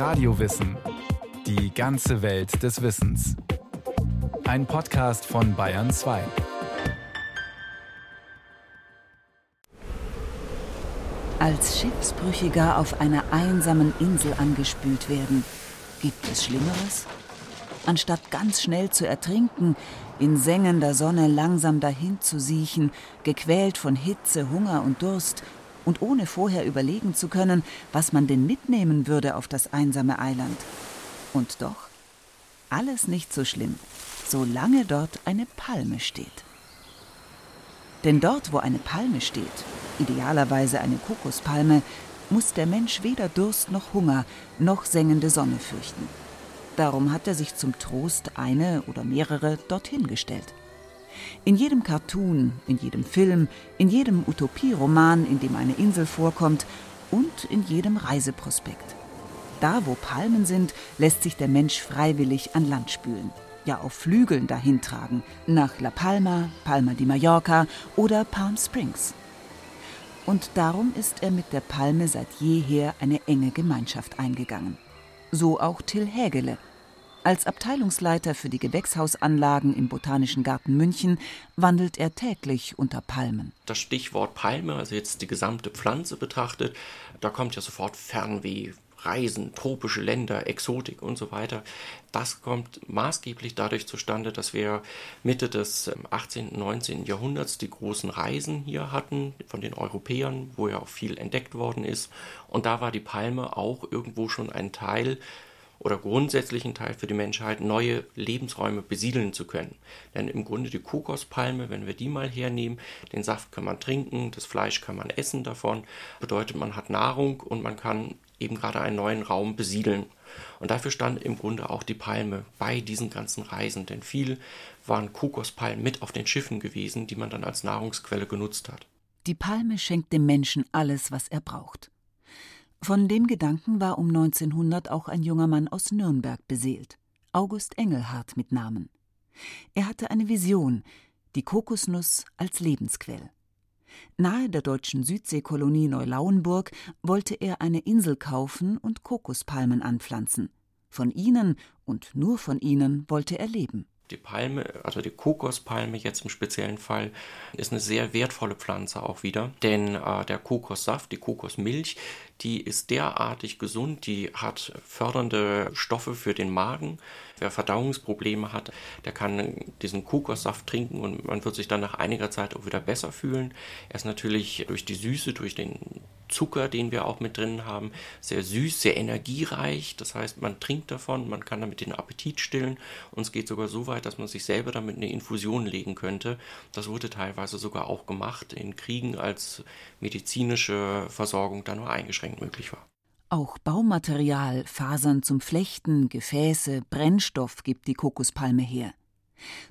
Radiowissen. Die ganze Welt des Wissens. Ein Podcast von Bayern 2. Als Schiffsbrüchiger auf einer einsamen Insel angespült werden, gibt es Schlimmeres? Anstatt ganz schnell zu ertrinken, in sengender Sonne langsam dahin zu siechen, gequält von Hitze, Hunger und Durst, und ohne vorher überlegen zu können, was man denn mitnehmen würde auf das einsame Eiland. Und doch, alles nicht so schlimm, solange dort eine Palme steht. Denn dort, wo eine Palme steht, idealerweise eine Kokospalme, muss der Mensch weder Durst noch Hunger noch sengende Sonne fürchten. Darum hat er sich zum Trost eine oder mehrere dorthin gestellt. In jedem Cartoon, in jedem Film, in jedem Utopieroman, in dem eine Insel vorkommt und in jedem Reiseprospekt. Da, wo Palmen sind, lässt sich der Mensch freiwillig an Land spülen, ja auf Flügeln dahintragen, nach La Palma, Palma di Mallorca oder Palm Springs. Und darum ist er mit der Palme seit jeher eine enge Gemeinschaft eingegangen. So auch Till Hägele, als Abteilungsleiter für die Gewächshausanlagen im Botanischen Garten München wandelt er täglich unter Palmen. Das Stichwort Palme, also jetzt die gesamte Pflanze betrachtet, da kommt ja sofort Fernweh, Reisen, tropische Länder, Exotik und so weiter. Das kommt maßgeblich dadurch zustande, dass wir Mitte des 18. und 19. Jahrhunderts die großen Reisen hier hatten von den Europäern, wo ja auch viel entdeckt worden ist. Und da war die Palme auch irgendwo schon ein Teil oder grundsätzlichen Teil für die Menschheit, neue Lebensräume besiedeln zu können. Denn im Grunde die Kokospalme, wenn wir die mal hernehmen, den Saft kann man trinken, das Fleisch kann man essen davon, bedeutet man hat Nahrung und man kann eben gerade einen neuen Raum besiedeln. Und dafür stand im Grunde auch die Palme bei diesen ganzen Reisen, denn viel waren Kokospalmen mit auf den Schiffen gewesen, die man dann als Nahrungsquelle genutzt hat. Die Palme schenkt dem Menschen alles, was er braucht. Von dem Gedanken war um 1900 auch ein junger Mann aus Nürnberg beseelt, August Engelhardt mit Namen. Er hatte eine Vision, die Kokosnuss als Lebensquell. Nahe der deutschen Südseekolonie Neulauenburg wollte er eine Insel kaufen und Kokospalmen anpflanzen. Von ihnen und nur von ihnen wollte er leben. Die Palme, also die Kokospalme jetzt im speziellen Fall, ist eine sehr wertvolle Pflanze auch wieder, denn äh, der Kokossaft, die Kokosmilch, die ist derartig gesund, die hat fördernde Stoffe für den Magen. Wer Verdauungsprobleme hat, der kann diesen Kokossaft trinken und man wird sich dann nach einiger Zeit auch wieder besser fühlen. Er ist natürlich durch die Süße, durch den Zucker, den wir auch mit drin haben, sehr süß, sehr energiereich. Das heißt, man trinkt davon, man kann damit den Appetit stillen und es geht sogar so weit, dass man sich selber damit eine Infusion legen könnte. Das wurde teilweise sogar auch gemacht in Kriegen, als medizinische Versorgung da nur eingeschränkt möglich war. Auch Baumaterial, Fasern zum Flechten, Gefäße, Brennstoff gibt die Kokospalme her.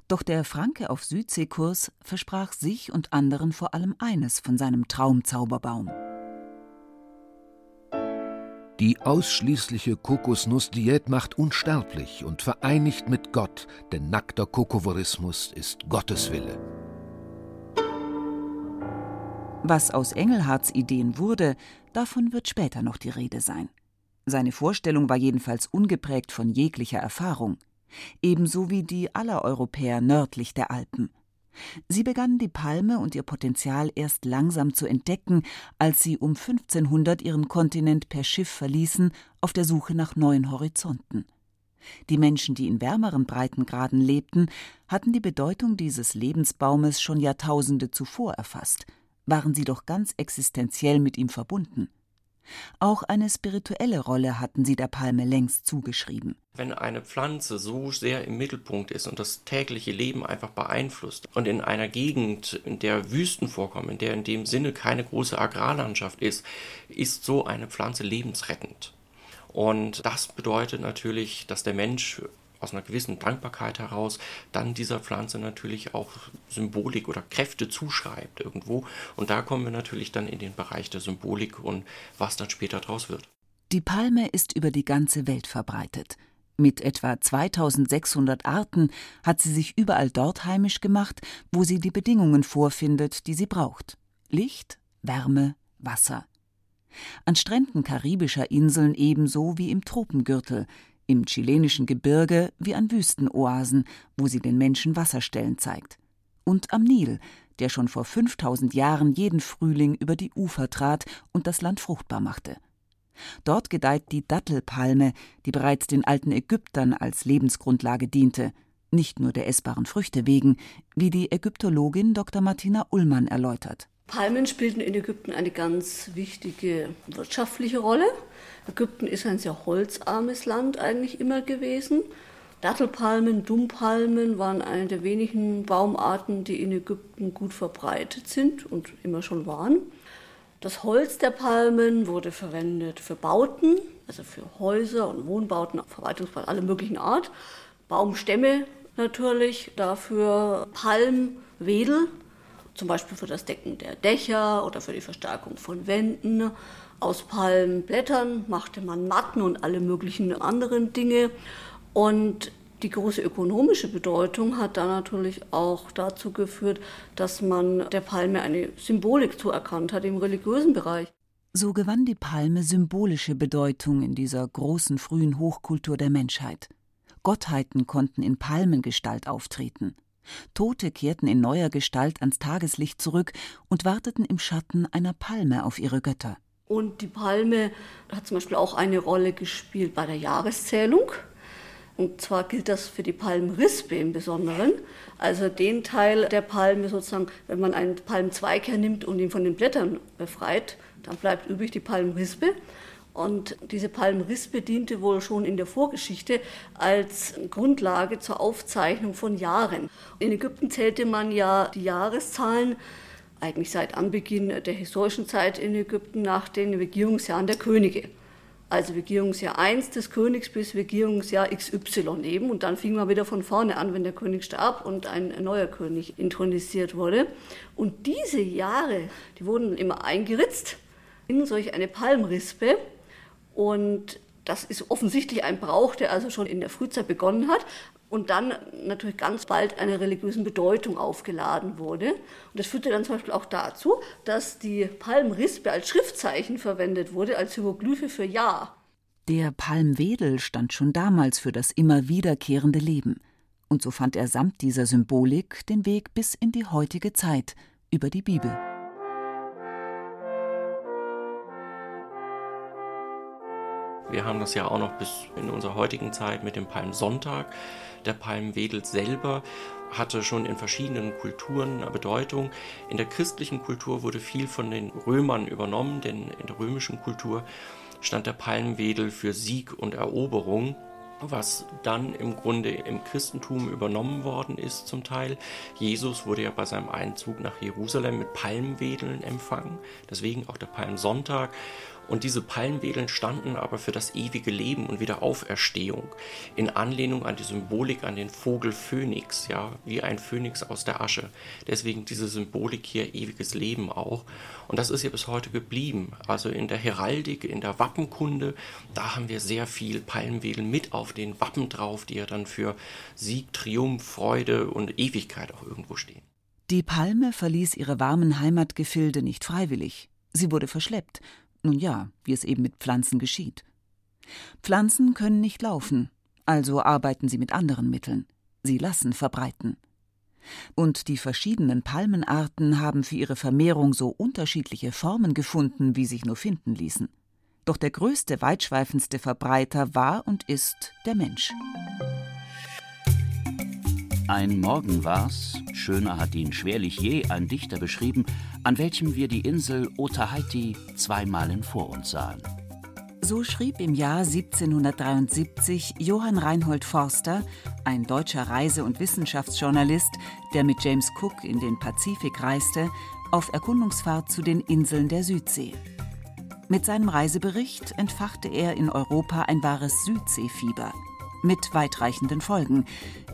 Doch der Franke auf Südseekurs versprach sich und anderen vor allem eines von seinem Traumzauberbaum. Die ausschließliche Kokosnussdiät macht unsterblich und vereinigt mit Gott, denn nackter Kokovorismus ist Gottes Wille. Was aus Engelhards Ideen wurde, davon wird später noch die Rede sein. Seine Vorstellung war jedenfalls ungeprägt von jeglicher Erfahrung, ebenso wie die aller Europäer nördlich der Alpen. Sie begannen die Palme und ihr Potenzial erst langsam zu entdecken, als sie um 1500 ihren Kontinent per Schiff verließen, auf der Suche nach neuen Horizonten. Die Menschen, die in wärmeren Breitengraden lebten, hatten die Bedeutung dieses Lebensbaumes schon Jahrtausende zuvor erfasst – waren sie doch ganz existenziell mit ihm verbunden. Auch eine spirituelle Rolle hatten sie der Palme längst zugeschrieben. Wenn eine Pflanze so sehr im Mittelpunkt ist und das tägliche Leben einfach beeinflusst und in einer Gegend, in der Wüsten vorkommen, in der in dem Sinne keine große Agrarlandschaft ist, ist so eine Pflanze lebensrettend. Und das bedeutet natürlich, dass der Mensch aus einer gewissen Dankbarkeit heraus dann dieser Pflanze natürlich auch Symbolik oder Kräfte zuschreibt irgendwo. Und da kommen wir natürlich dann in den Bereich der Symbolik und was dann später draus wird. Die Palme ist über die ganze Welt verbreitet. Mit etwa 2600 Arten hat sie sich überall dort heimisch gemacht, wo sie die Bedingungen vorfindet, die sie braucht. Licht, Wärme, Wasser. An Stränden karibischer Inseln ebenso wie im Tropengürtel, im chilenischen Gebirge wie an Wüstenoasen, wo sie den Menschen Wasserstellen zeigt. Und am Nil, der schon vor 5000 Jahren jeden Frühling über die Ufer trat und das Land fruchtbar machte. Dort gedeiht die Dattelpalme, die bereits den alten Ägyptern als Lebensgrundlage diente, nicht nur der essbaren Früchte wegen, wie die Ägyptologin Dr. Martina Ullmann erläutert. Palmen spielten in Ägypten eine ganz wichtige wirtschaftliche Rolle. Ägypten ist ein sehr holzarmes Land eigentlich immer gewesen. Dattelpalmen, Dummpalmen waren eine der wenigen Baumarten, die in Ägypten gut verbreitet sind und immer schon waren. Das Holz der Palmen wurde verwendet für Bauten, also für Häuser und Wohnbauten, Verwaltungsbauten aller möglichen Art. Baumstämme natürlich, dafür Palmwedel, zum Beispiel für das Decken der Dächer oder für die Verstärkung von Wänden. Aus Palmblättern machte man Matten und alle möglichen anderen Dinge. Und die große ökonomische Bedeutung hat da natürlich auch dazu geführt, dass man der Palme eine Symbolik zuerkannt hat im religiösen Bereich. So gewann die Palme symbolische Bedeutung in dieser großen frühen Hochkultur der Menschheit. Gottheiten konnten in Palmengestalt auftreten. Tote kehrten in neuer Gestalt ans Tageslicht zurück und warteten im Schatten einer Palme auf ihre Götter. Und die Palme hat zum Beispiel auch eine Rolle gespielt bei der Jahreszählung. Und zwar gilt das für die Palmrispe im Besonderen. Also den Teil der Palme sozusagen, wenn man einen Palmzweig hernimmt und ihn von den Blättern befreit, dann bleibt übrig die Palmrispe. Und diese Palmrispe diente wohl schon in der Vorgeschichte als Grundlage zur Aufzeichnung von Jahren. In Ägypten zählte man ja die Jahreszahlen eigentlich seit Anbeginn der historischen Zeit in Ägypten nach den Regierungsjahren der Könige also Regierungsjahr 1 des Königs bis Regierungsjahr XY eben. Und dann fing man wieder von vorne an, wenn der König starb und ein neuer König intronisiert wurde. Und diese Jahre, die wurden immer eingeritzt in solch eine Palmrispe. Und das ist offensichtlich ein Brauch, der also schon in der Frühzeit begonnen hat und dann natürlich ganz bald einer religiösen Bedeutung aufgeladen wurde. Und das führte dann zum Beispiel auch dazu, dass die Palmrispe als Schriftzeichen verwendet wurde, als Hieroglyphe für Ja. Der Palmwedel stand schon damals für das immer wiederkehrende Leben. Und so fand er samt dieser Symbolik den Weg bis in die heutige Zeit über die Bibel. Wir haben das ja auch noch bis in unserer heutigen Zeit mit dem Palmsonntag. Der Palmwedel selber hatte schon in verschiedenen Kulturen eine Bedeutung. In der christlichen Kultur wurde viel von den Römern übernommen, denn in der römischen Kultur stand der Palmwedel für Sieg und Eroberung was dann im Grunde im Christentum übernommen worden ist zum Teil. Jesus wurde ja bei seinem Einzug nach Jerusalem mit Palmwedeln empfangen, deswegen auch der Palmsonntag. Und diese Palmwedeln standen aber für das ewige Leben und Wiederauferstehung, in Anlehnung an die Symbolik an den Vogel Phönix, ja, wie ein Phönix aus der Asche. Deswegen diese Symbolik hier ewiges Leben auch. Und das ist ja bis heute geblieben. Also in der Heraldik, in der Wappenkunde, da haben wir sehr viel Palmwedeln mit auf den Wappen drauf, die ja dann für Sieg, Triumph, Freude und Ewigkeit auch irgendwo stehen. Die Palme verließ ihre warmen Heimatgefilde nicht freiwillig. Sie wurde verschleppt, nun ja, wie es eben mit Pflanzen geschieht. Pflanzen können nicht laufen, also arbeiten sie mit anderen Mitteln. Sie lassen verbreiten. Und die verschiedenen Palmenarten haben für ihre Vermehrung so unterschiedliche Formen gefunden, wie sich nur finden ließen. Doch der größte, weitschweifendste Verbreiter war und ist der Mensch. Ein Morgen war's, schöner hat ihn schwerlich je ein Dichter beschrieben, an welchem wir die Insel Otaheite zweimalen vor uns sahen. So schrieb im Jahr 1773 Johann Reinhold Forster, ein deutscher Reise- und Wissenschaftsjournalist, der mit James Cook in den Pazifik reiste, auf Erkundungsfahrt zu den Inseln der Südsee. Mit seinem Reisebericht entfachte er in Europa ein wahres Südseefieber mit weitreichenden Folgen,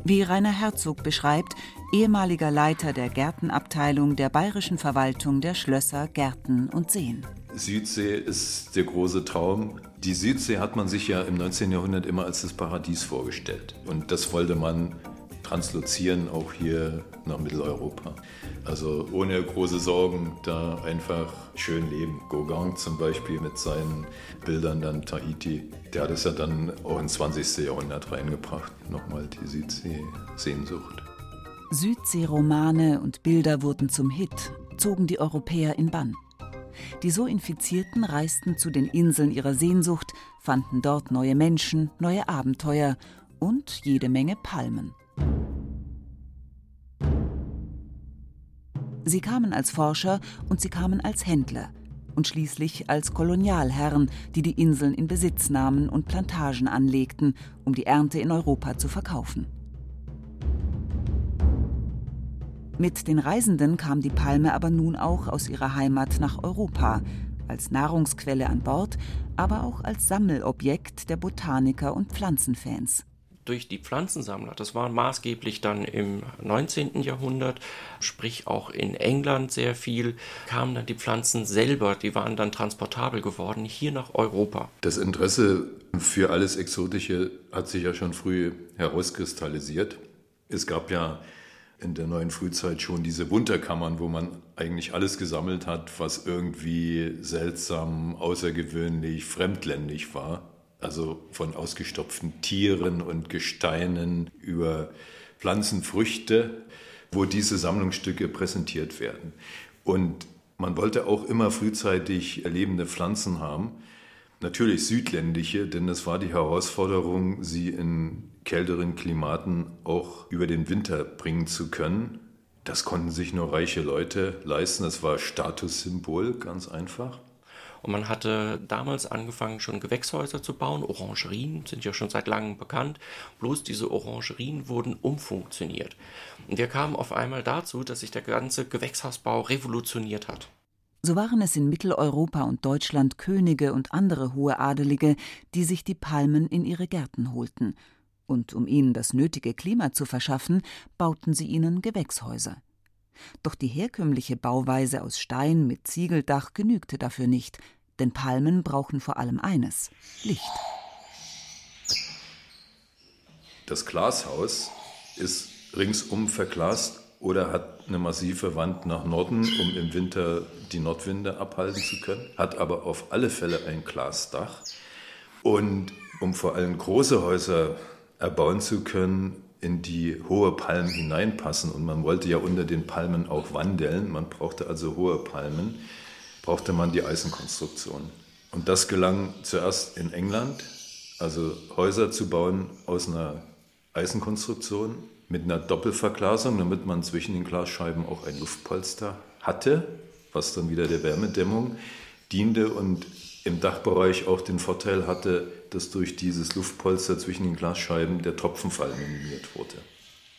wie Rainer Herzog beschreibt, ehemaliger Leiter der Gärtenabteilung der Bayerischen Verwaltung der Schlösser, Gärten und Seen. Südsee ist der große Traum. Die Südsee hat man sich ja im 19. Jahrhundert immer als das Paradies vorgestellt. Und das wollte man translozieren auch hier nach Mitteleuropa. Also ohne große Sorgen da einfach schön leben. Gauguin zum Beispiel mit seinen Bildern dann Tahiti, der hat es ja dann auch ins 20. Jahrhundert reingebracht. Nochmal die Südsee-Sehnsucht. Südseeromane und Bilder wurden zum Hit, zogen die Europäer in Bann. Die so Infizierten reisten zu den Inseln ihrer Sehnsucht, fanden dort neue Menschen, neue Abenteuer und jede Menge Palmen. Sie kamen als Forscher und sie kamen als Händler und schließlich als Kolonialherren, die die Inseln in Besitz nahmen und Plantagen anlegten, um die Ernte in Europa zu verkaufen. Mit den Reisenden kam die Palme aber nun auch aus ihrer Heimat nach Europa, als Nahrungsquelle an Bord, aber auch als Sammelobjekt der Botaniker und Pflanzenfans durch die Pflanzensammler. Das war maßgeblich dann im 19. Jahrhundert, sprich auch in England sehr viel, kamen dann die Pflanzen selber, die waren dann transportabel geworden, hier nach Europa. Das Interesse für alles Exotische hat sich ja schon früh herauskristallisiert. Es gab ja in der neuen Frühzeit schon diese Wunderkammern, wo man eigentlich alles gesammelt hat, was irgendwie seltsam, außergewöhnlich, fremdländisch war. Also von ausgestopften Tieren und Gesteinen über Pflanzen, Früchte, wo diese Sammlungsstücke präsentiert werden. Und man wollte auch immer frühzeitig lebende Pflanzen haben. Natürlich südländische, denn es war die Herausforderung, sie in kälteren Klimaten auch über den Winter bringen zu können. Das konnten sich nur reiche Leute leisten. Das war Statussymbol, ganz einfach. Und man hatte damals angefangen, schon Gewächshäuser zu bauen. Orangerien sind ja schon seit langem bekannt. Bloß diese Orangerien wurden umfunktioniert. Und wir kamen auf einmal dazu, dass sich der ganze Gewächshausbau revolutioniert hat. So waren es in Mitteleuropa und Deutschland Könige und andere hohe Adelige, die sich die Palmen in ihre Gärten holten – und um ihnen das nötige Klima zu verschaffen, bauten sie ihnen Gewächshäuser. Doch die herkömmliche Bauweise aus Stein mit Ziegeldach genügte dafür nicht, denn Palmen brauchen vor allem eines Licht. Das Glashaus ist ringsum verglast oder hat eine massive Wand nach Norden, um im Winter die Nordwinde abhalten zu können, hat aber auf alle Fälle ein Glasdach. Und um vor allem große Häuser erbauen zu können, in die hohe Palmen hineinpassen. Und man wollte ja unter den Palmen auch wandeln. Man brauchte also hohe Palmen, brauchte man die Eisenkonstruktion. Und das gelang zuerst in England, also Häuser zu bauen aus einer Eisenkonstruktion mit einer Doppelverglasung, damit man zwischen den Glasscheiben auch ein Luftpolster hatte, was dann wieder der Wärmedämmung diente und im Dachbereich auch den Vorteil hatte, dass durch dieses Luftpolster zwischen den Glasscheiben der Tropfenfall minimiert wurde.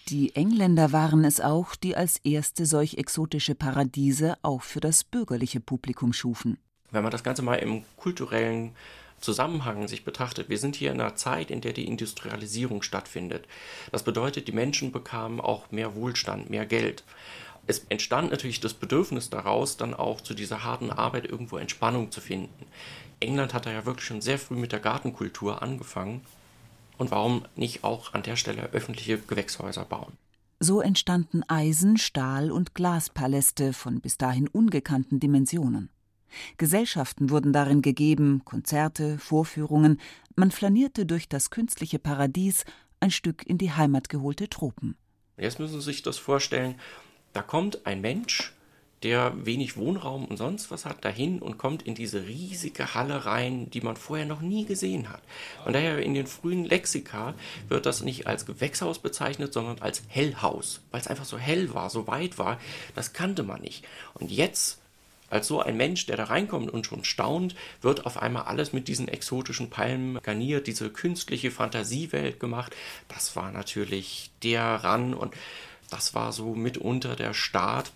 Die Engländer waren es auch, die als erste solch exotische Paradiese auch für das bürgerliche Publikum schufen. Wenn man das Ganze mal im kulturellen Zusammenhang sich betrachtet, wir sind hier in einer Zeit, in der die Industrialisierung stattfindet. Das bedeutet, die Menschen bekamen auch mehr Wohlstand, mehr Geld es entstand natürlich das Bedürfnis daraus, dann auch zu dieser harten Arbeit irgendwo Entspannung zu finden. England hat da ja wirklich schon sehr früh mit der Gartenkultur angefangen. Und warum nicht auch an der Stelle öffentliche Gewächshäuser bauen? So entstanden Eisen-, Stahl- und Glaspaläste von bis dahin ungekannten Dimensionen. Gesellschaften wurden darin gegeben, Konzerte, Vorführungen, man flanierte durch das künstliche Paradies ein Stück in die Heimat geholte Tropen. Jetzt müssen Sie sich das vorstellen, da kommt ein Mensch, der wenig Wohnraum und sonst was hat, dahin und kommt in diese riesige Halle rein, die man vorher noch nie gesehen hat. Und daher in den frühen Lexika wird das nicht als Gewächshaus bezeichnet, sondern als Hellhaus, weil es einfach so hell war, so weit war, das kannte man nicht. Und jetzt als so ein Mensch, der da reinkommt und schon staunt, wird auf einmal alles mit diesen exotischen Palmen garniert, diese künstliche Fantasiewelt gemacht. Das war natürlich der Ran und das war so mitunter der Start,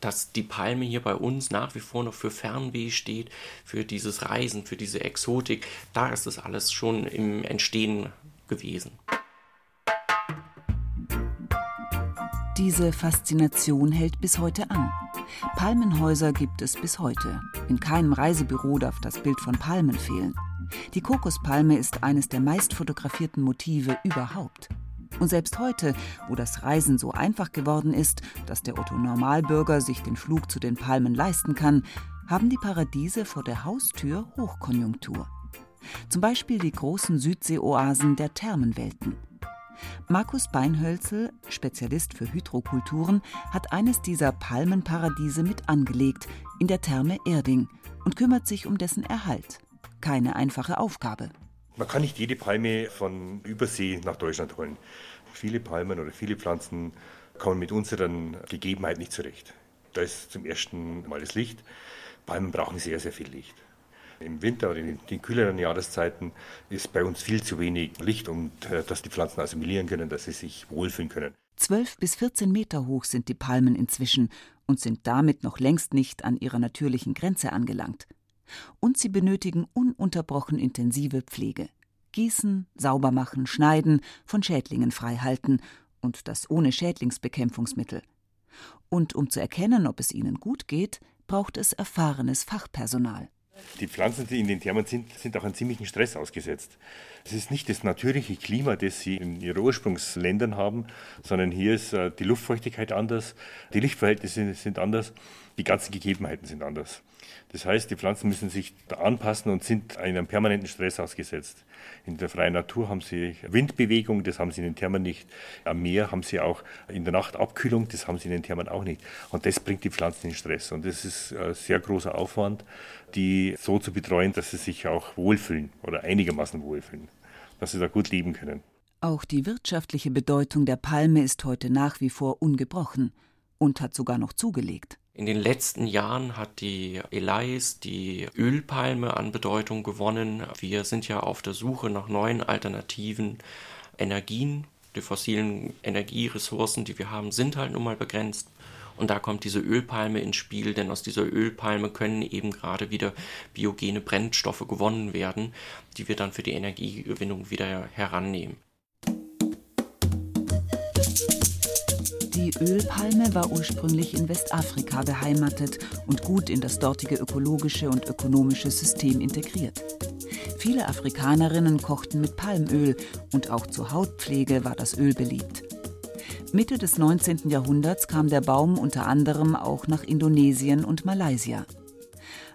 dass die Palme hier bei uns nach wie vor noch für Fernweh steht, für dieses Reisen, für diese Exotik. Da ist es alles schon im Entstehen gewesen. Diese Faszination hält bis heute an. Palmenhäuser gibt es bis heute. In keinem Reisebüro darf das Bild von Palmen fehlen. Die Kokospalme ist eines der meist fotografierten Motive überhaupt. Und selbst heute, wo das Reisen so einfach geworden ist, dass der Otto Normalbürger sich den Flug zu den Palmen leisten kann, haben die Paradiese vor der Haustür Hochkonjunktur. Zum Beispiel die großen Südseeoasen der Thermenwelten. Markus Beinhölzel, Spezialist für Hydrokulturen, hat eines dieser Palmenparadiese mit angelegt, in der Therme Erding, und kümmert sich um dessen Erhalt. Keine einfache Aufgabe. Man kann nicht jede Palme von Übersee nach Deutschland holen. Viele Palmen oder viele Pflanzen kommen mit unseren Gegebenheiten nicht zurecht. Da ist zum ersten Mal das Licht. Palmen brauchen sehr, sehr viel Licht. Im Winter oder in den kühleren Jahreszeiten ist bei uns viel zu wenig Licht, um äh, dass die Pflanzen assimilieren können, dass sie sich wohlfühlen können. Zwölf bis 14 Meter hoch sind die Palmen inzwischen und sind damit noch längst nicht an ihrer natürlichen Grenze angelangt. Und sie benötigen ununterbrochen intensive Pflege. Gießen, sauber machen, schneiden, von Schädlingen freihalten und das ohne Schädlingsbekämpfungsmittel. Und um zu erkennen, ob es ihnen gut geht, braucht es erfahrenes Fachpersonal. Die Pflanzen, die in den Thermen sind, sind auch einem ziemlichen Stress ausgesetzt. Es ist nicht das natürliche Klima, das sie in ihren Ursprungsländern haben, sondern hier ist äh, die Luftfeuchtigkeit anders, die Lichtverhältnisse sind anders, die ganzen Gegebenheiten sind anders. Das heißt, die Pflanzen müssen sich anpassen und sind einem permanenten Stress ausgesetzt. In der freien Natur haben sie Windbewegung, das haben sie in den Thermen nicht. Am Meer haben sie auch in der Nacht Abkühlung, das haben sie in den Thermen auch nicht. Und das bringt die Pflanzen in Stress. Und das ist ein sehr großer Aufwand, die so zu betreuen, dass sie sich auch wohlfühlen oder einigermaßen wohlfühlen, dass sie da gut leben können. Auch die wirtschaftliche Bedeutung der Palme ist heute nach wie vor ungebrochen und hat sogar noch zugelegt. In den letzten Jahren hat die Elais, die Ölpalme, an Bedeutung gewonnen. Wir sind ja auf der Suche nach neuen alternativen Energien. Die fossilen Energieressourcen, die wir haben, sind halt nun mal begrenzt. Und da kommt diese Ölpalme ins Spiel, denn aus dieser Ölpalme können eben gerade wieder biogene Brennstoffe gewonnen werden, die wir dann für die Energiegewinnung wieder herannehmen. Die Ölpalme war ursprünglich in Westafrika beheimatet und gut in das dortige ökologische und ökonomische System integriert. Viele Afrikanerinnen kochten mit Palmöl und auch zur Hautpflege war das Öl beliebt. Mitte des 19. Jahrhunderts kam der Baum unter anderem auch nach Indonesien und Malaysia.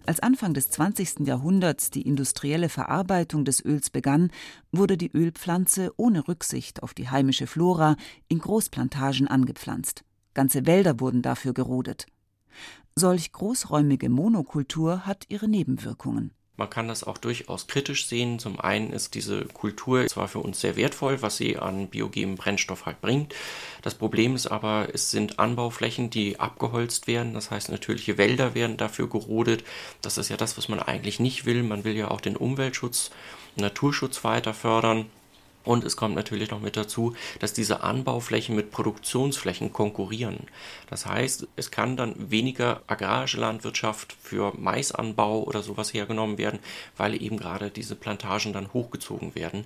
Als Anfang des 20. Jahrhunderts die industrielle Verarbeitung des Öls begann, wurde die Ölpflanze ohne Rücksicht auf die heimische Flora in Großplantagen angepflanzt. Ganze Wälder wurden dafür gerodet. Solch großräumige Monokultur hat ihre Nebenwirkungen. Man kann das auch durchaus kritisch sehen. Zum einen ist diese Kultur zwar für uns sehr wertvoll, was sie an biogenem Brennstoff halt bringt. Das Problem ist aber, es sind Anbauflächen, die abgeholzt werden. Das heißt, natürliche Wälder werden dafür gerodet. Das ist ja das, was man eigentlich nicht will. Man will ja auch den Umweltschutz, Naturschutz weiter fördern. Und es kommt natürlich noch mit dazu, dass diese Anbauflächen mit Produktionsflächen konkurrieren. Das heißt, es kann dann weniger agrarische Landwirtschaft für Maisanbau oder sowas hergenommen werden, weil eben gerade diese Plantagen dann hochgezogen werden.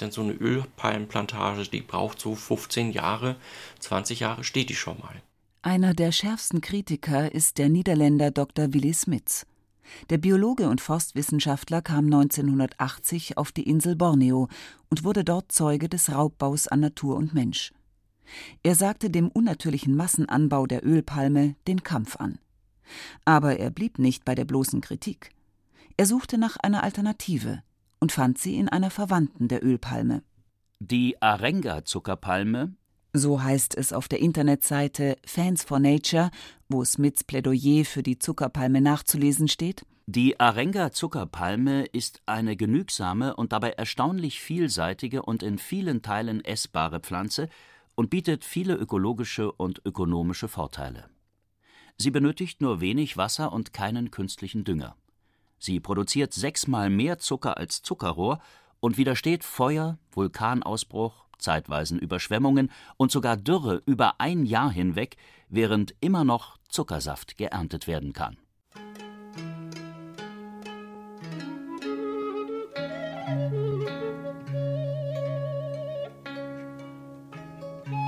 Denn so eine Ölpalmenplantage, die braucht so 15 Jahre, 20 Jahre steht die schon mal. Einer der schärfsten Kritiker ist der Niederländer Dr. Willy Smits. Der Biologe und Forstwissenschaftler kam 1980 auf die Insel Borneo und wurde dort Zeuge des Raubbaus an Natur und Mensch. Er sagte dem unnatürlichen Massenanbau der Ölpalme den Kampf an. Aber er blieb nicht bei der bloßen Kritik. Er suchte nach einer Alternative und fand sie in einer Verwandten der Ölpalme. Die Arenga-Zuckerpalme so heißt es auf der Internetseite Fans for Nature, wo Smiths Plädoyer für die Zuckerpalme nachzulesen steht. Die Arenga-Zuckerpalme ist eine genügsame und dabei erstaunlich vielseitige und in vielen Teilen essbare Pflanze und bietet viele ökologische und ökonomische Vorteile. Sie benötigt nur wenig Wasser und keinen künstlichen Dünger. Sie produziert sechsmal mehr Zucker als Zuckerrohr und widersteht Feuer, Vulkanausbruch, zeitweisen Überschwemmungen und sogar Dürre über ein Jahr hinweg, während immer noch Zuckersaft geerntet werden kann.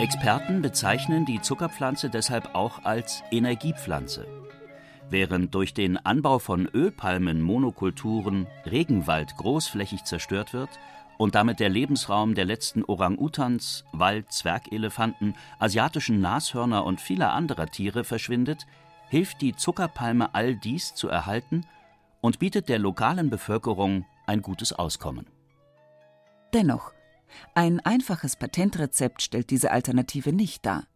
Experten bezeichnen die Zuckerpflanze deshalb auch als Energiepflanze. Während durch den Anbau von Ölpalmenmonokulturen Regenwald großflächig zerstört wird und damit der Lebensraum der letzten Orang-Utans, Wald-Zwergelefanten, asiatischen Nashörner und vieler anderer Tiere verschwindet, hilft die Zuckerpalme all dies zu erhalten und bietet der lokalen Bevölkerung ein gutes Auskommen. Dennoch, ein einfaches Patentrezept stellt diese Alternative nicht dar.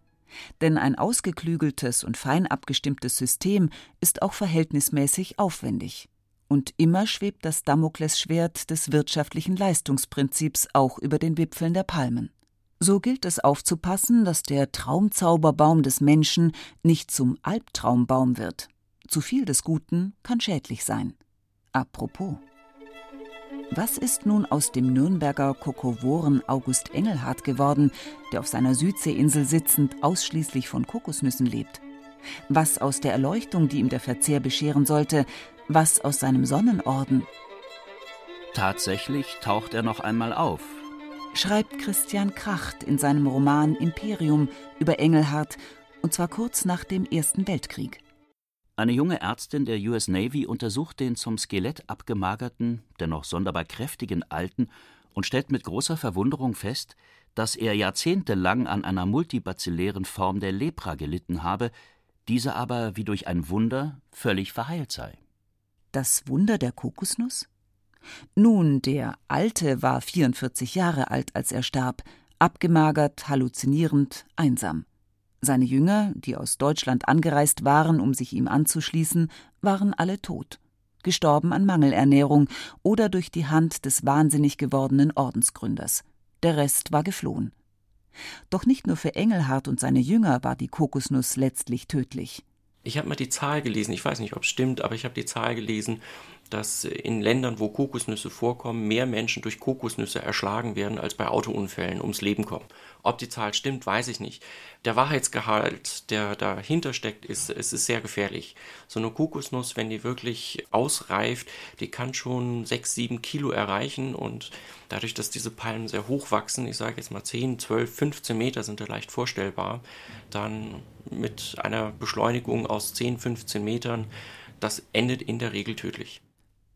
Denn ein ausgeklügeltes und fein abgestimmtes System ist auch verhältnismäßig aufwendig. Und immer schwebt das Damoklesschwert des wirtschaftlichen Leistungsprinzips auch über den Wipfeln der Palmen. So gilt es aufzupassen, dass der Traumzauberbaum des Menschen nicht zum Albtraumbaum wird. Zu viel des Guten kann schädlich sein. Apropos. Was ist nun aus dem Nürnberger Kokovoren August Engelhardt geworden, der auf seiner Südseeinsel sitzend ausschließlich von Kokosnüssen lebt? Was aus der Erleuchtung, die ihm der Verzehr bescheren sollte, was aus seinem Sonnenorden? Tatsächlich taucht er noch einmal auf, schreibt Christian Kracht in seinem Roman Imperium über Engelhardt, und zwar kurz nach dem Ersten Weltkrieg. Eine junge Ärztin der US Navy untersucht den zum Skelett abgemagerten, dennoch sonderbar kräftigen Alten und stellt mit großer Verwunderung fest, dass er jahrzehntelang an einer multibazillären Form der Lepra gelitten habe, diese aber wie durch ein Wunder völlig verheilt sei. Das Wunder der Kokosnuss? Nun, der Alte war 44 Jahre alt, als er starb, abgemagert, halluzinierend, einsam. Seine Jünger, die aus Deutschland angereist waren, um sich ihm anzuschließen, waren alle tot, gestorben an Mangelernährung oder durch die Hand des wahnsinnig gewordenen Ordensgründers. Der Rest war geflohen. Doch nicht nur für Engelhard und seine Jünger war die Kokosnuss letztlich tödlich. Ich habe mal die Zahl gelesen, ich weiß nicht, ob es stimmt, aber ich habe die Zahl gelesen, dass in Ländern, wo Kokosnüsse vorkommen, mehr Menschen durch Kokosnüsse erschlagen werden, als bei Autounfällen ums Leben kommen. Ob die Zahl stimmt, weiß ich nicht. Der Wahrheitsgehalt, der dahinter steckt, ist, es ist sehr gefährlich. So eine Kokosnuss, wenn die wirklich ausreift, die kann schon 6, 7 Kilo erreichen und dadurch, dass diese Palmen sehr hoch wachsen, ich sage jetzt mal 10, 12, 15 Meter sind da leicht vorstellbar, dann mit einer Beschleunigung aus 10, 15 Metern, das endet in der Regel tödlich.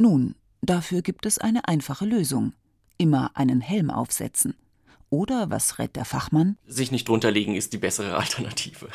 Nun, dafür gibt es eine einfache Lösung. Immer einen Helm aufsetzen. Oder was rät der Fachmann? Sich nicht drunter legen ist die bessere Alternative.